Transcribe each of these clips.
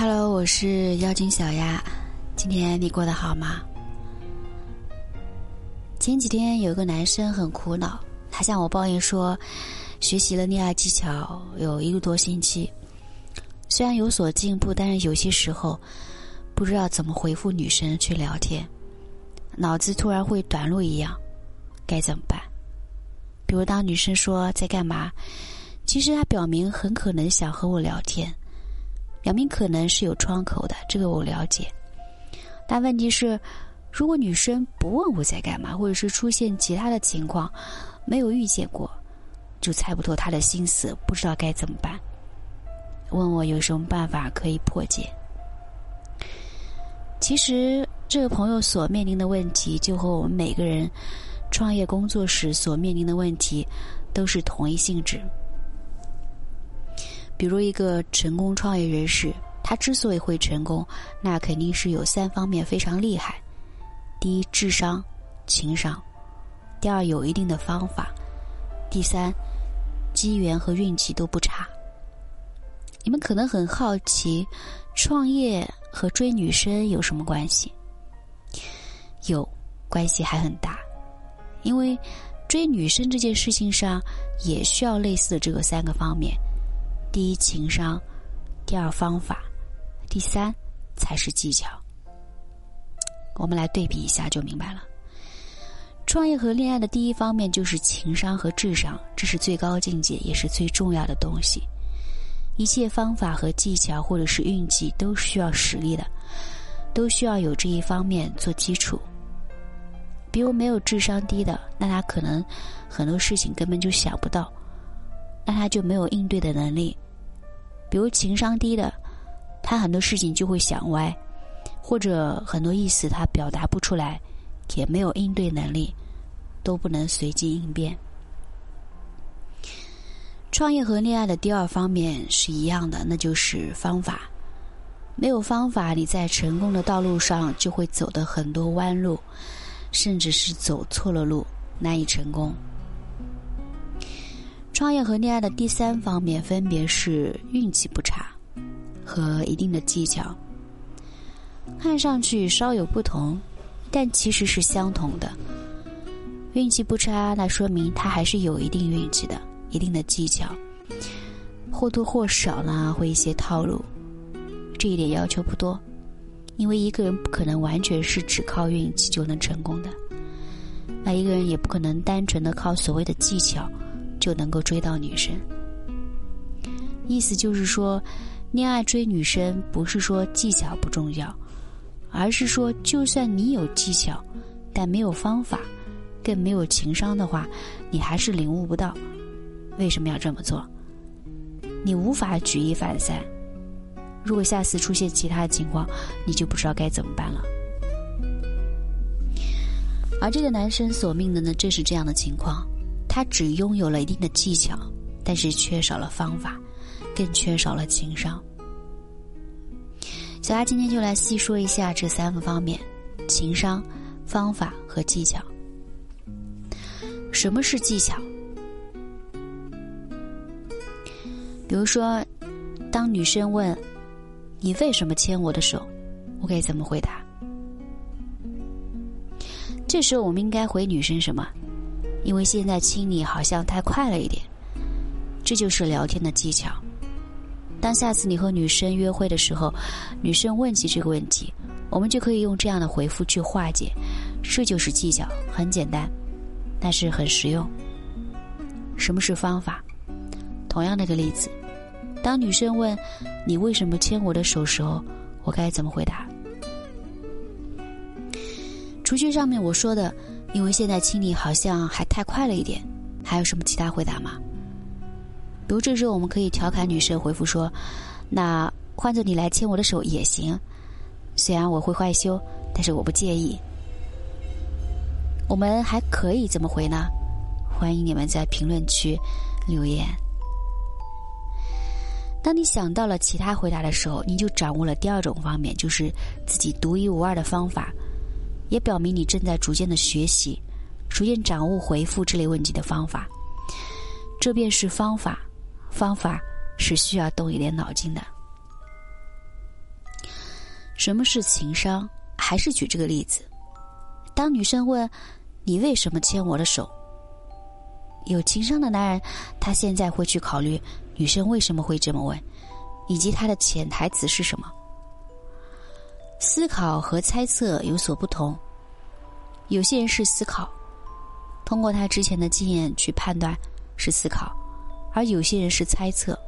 Hello，我是妖精小丫，今天你过得好吗？前几天有个男生很苦恼，他向我抱怨说，学习了恋爱技巧有一个多星期，虽然有所进步，但是有些时候不知道怎么回复女生去聊天，脑子突然会短路一样，该怎么办？比如当女生说在干嘛，其实她表明很可能想和我聊天。小明可能是有窗口的，这个我了解。但问题是，如果女生不问我在干嘛，或者是出现其他的情况，没有遇见过，就猜不透她的心思，不知道该怎么办。问我有什么办法可以破解？其实，这个朋友所面临的问题，就和我们每个人创业工作时所面临的问题，都是同一性质。比如一个成功创业人士，他之所以会成功，那肯定是有三方面非常厉害：第一，智商、情商；第二，有一定的方法；第三，机缘和运气都不差。你们可能很好奇，创业和追女生有什么关系？有关系还很大，因为追女生这件事情上也需要类似的这个三个方面。第一情商，第二方法，第三才是技巧。我们来对比一下就明白了。创业和恋爱的第一方面就是情商和智商，这是最高境界，也是最重要的东西。一切方法和技巧或者是运气都需要实力的，都需要有这一方面做基础。比如没有智商低的，那他可能很多事情根本就想不到。那他就没有应对的能力，比如情商低的，他很多事情就会想歪，或者很多意思他表达不出来，也没有应对能力，都不能随机应变。创业和恋爱的第二方面是一样的，那就是方法。没有方法，你在成功的道路上就会走的很多弯路，甚至是走错了路，难以成功。创业和恋爱的第三方面分别是运气不差和一定的技巧，看上去稍有不同，但其实是相同的。运气不差，那说明他还是有一定运气的，一定的技巧，或多或少呢会一些套路，这一点要求不多，因为一个人不可能完全是只靠运气就能成功的，那一个人也不可能单纯的靠所谓的技巧。就能够追到女生，意思就是说，恋爱追女生不是说技巧不重要，而是说，就算你有技巧，但没有方法，更没有情商的话，你还是领悟不到为什么要这么做。你无法举一反三。如果下次出现其他情况，你就不知道该怎么办了。而这个男生索命的呢，正是这样的情况。他只拥有了一定的技巧，但是缺少了方法，更缺少了情商。小丫今天就来细说一下这三个方面：情商、方法和技巧。什么是技巧？比如说，当女生问“你为什么牵我的手”，我该怎么回答？这时候我们应该回女生什么？因为现在亲你好像太快了一点，这就是聊天的技巧。当下次你和女生约会的时候，女生问起这个问题，我们就可以用这样的回复去化解。这就是技巧，很简单，但是很实用。什么是方法？同样的一个例子，当女生问你为什么牵我的手时候，我该怎么回答？除去上面我说的。因为现在亲你好像还太快了一点，还有什么其他回答吗？比如这时候我们可以调侃女生回复说：“那换做你来牵我的手也行，虽然我会害羞，但是我不介意。”我们还可以怎么回呢？欢迎你们在评论区留言。当你想到了其他回答的时候，你就掌握了第二种方面，就是自己独一无二的方法。也表明你正在逐渐的学习，逐渐掌握回复这类问题的方法。这便是方法，方法是需要动一点脑筋的。什么是情商？还是举这个例子：当女生问你为什么牵我的手，有情商的男人，他现在会去考虑女生为什么会这么问，以及他的潜台词是什么。思考和猜测有所不同，有些人是思考，通过他之前的经验去判断是思考，而有些人是猜测，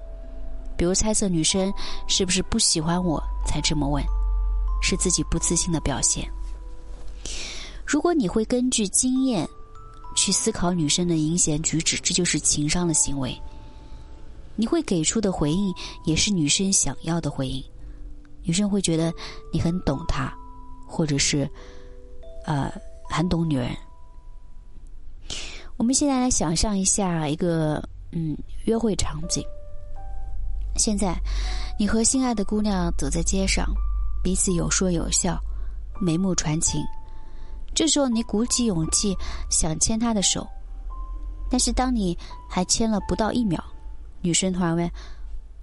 比如猜测女生是不是不喜欢我才这么问。是自己不自信的表现。如果你会根据经验去思考女生的阴险举止，这就是情商的行为。你会给出的回应也是女生想要的回应，女生会觉得你很懂她，或者是呃很懂女人。我们现在来想象一下一个嗯约会场景。现在你和心爱的姑娘走在街上。彼此有说有笑，眉目传情。这时候你鼓起勇气想牵她的手，但是当你还牵了不到一秒，女生突然问：“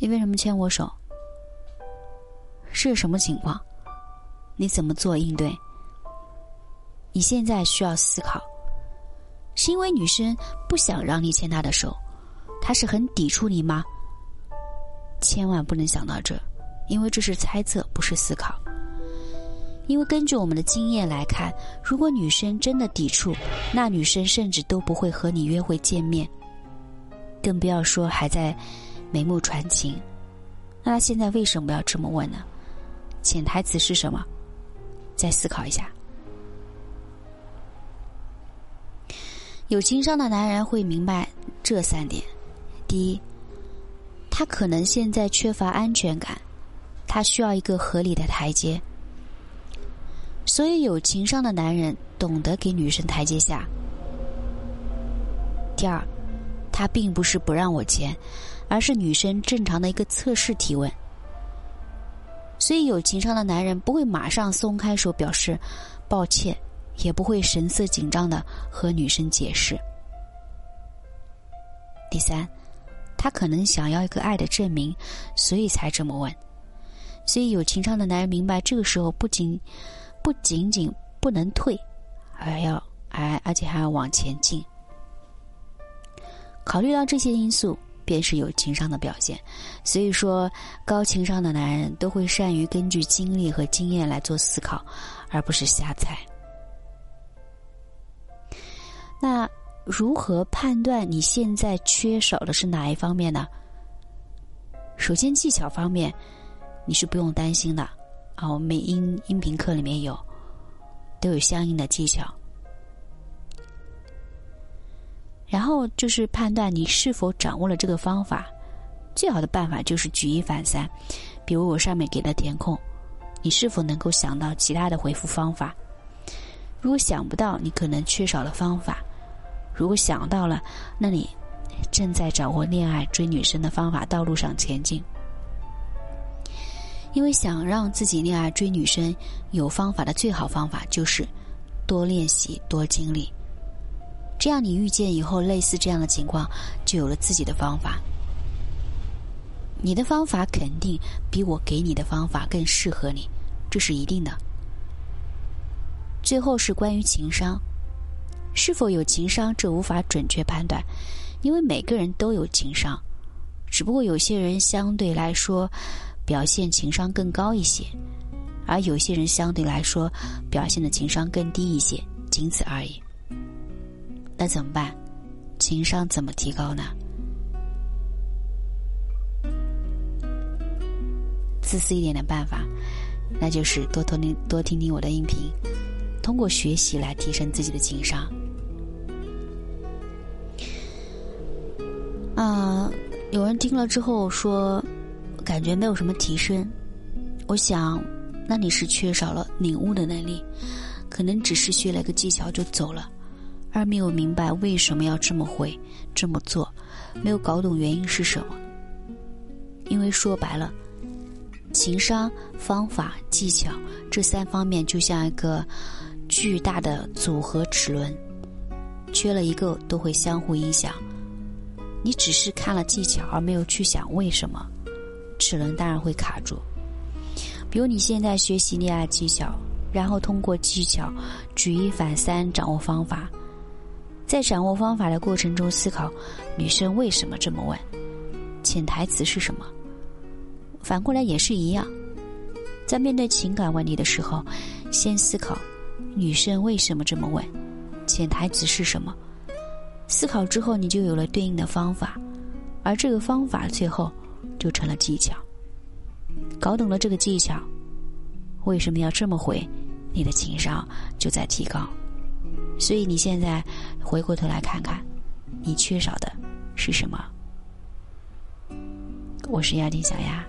你为什么牵我手？是什么情况？你怎么做应对？”你现在需要思考，是因为女生不想让你牵她的手，她是很抵触你吗？千万不能想到这。因为这是猜测，不是思考。因为根据我们的经验来看，如果女生真的抵触，那女生甚至都不会和你约会见面，更不要说还在眉目传情。那她现在为什么要这么问呢？潜台词是什么？再思考一下。有情商的男人会明白这三点：第一，他可能现在缺乏安全感。他需要一个合理的台阶，所以有情商的男人懂得给女生台阶下。第二，他并不是不让我牵，而是女生正常的一个测试提问。所以有情商的男人不会马上松开手表示抱歉，也不会神色紧张的和女生解释。第三，他可能想要一个爱的证明，所以才这么问。所以，有情商的男人明白，这个时候不仅不仅仅不能退，而要而而且还要往前进。考虑到这些因素，便是有情商的表现。所以说，高情商的男人都会善于根据经历和经验来做思考，而不是瞎猜。那如何判断你现在缺少的是哪一方面呢？首先，技巧方面。你是不用担心的，啊，我们音音频课里面有，都有相应的技巧。然后就是判断你是否掌握了这个方法，最好的办法就是举一反三。比如我上面给的填空，你是否能够想到其他的回复方法？如果想不到，你可能缺少了方法；如果想到了，那你正在掌握恋爱追女生的方法道路上前进。因为想让自己恋爱追女生有方法的最好方法就是多练习多经历，这样你遇见以后类似这样的情况就有了自己的方法。你的方法肯定比我给你的方法更适合你，这是一定的。最后是关于情商，是否有情商这无法准确判断，因为每个人都有情商，只不过有些人相对来说。表现情商更高一些，而有些人相对来说表现的情商更低一些，仅此而已。那怎么办？情商怎么提高呢？自私一点的办法，那就是多听听多听听我的音频，通过学习来提升自己的情商。啊，有人听了之后说。感觉没有什么提升，我想，那你是缺少了领悟的能力，可能只是学了个技巧就走了，而没有明白为什么要这么会这么做，没有搞懂原因是什么。因为说白了，情商、方法、技巧这三方面就像一个巨大的组合齿轮，缺了一个都会相互影响。你只是看了技巧，而没有去想为什么。齿轮当然会卡住。比如你现在学习恋爱技巧，然后通过技巧举一反三掌握方法，在掌握方法的过程中思考女生为什么这么问，潜台词是什么。反过来也是一样，在面对情感问题的时候，先思考女生为什么这么问，潜台词是什么。思考之后，你就有了对应的方法，而这个方法最后就成了技巧。搞懂了这个技巧，为什么要这么回？你的情商就在提高。所以你现在回过头来看看，你缺少的是什么？我是亚丁小丫。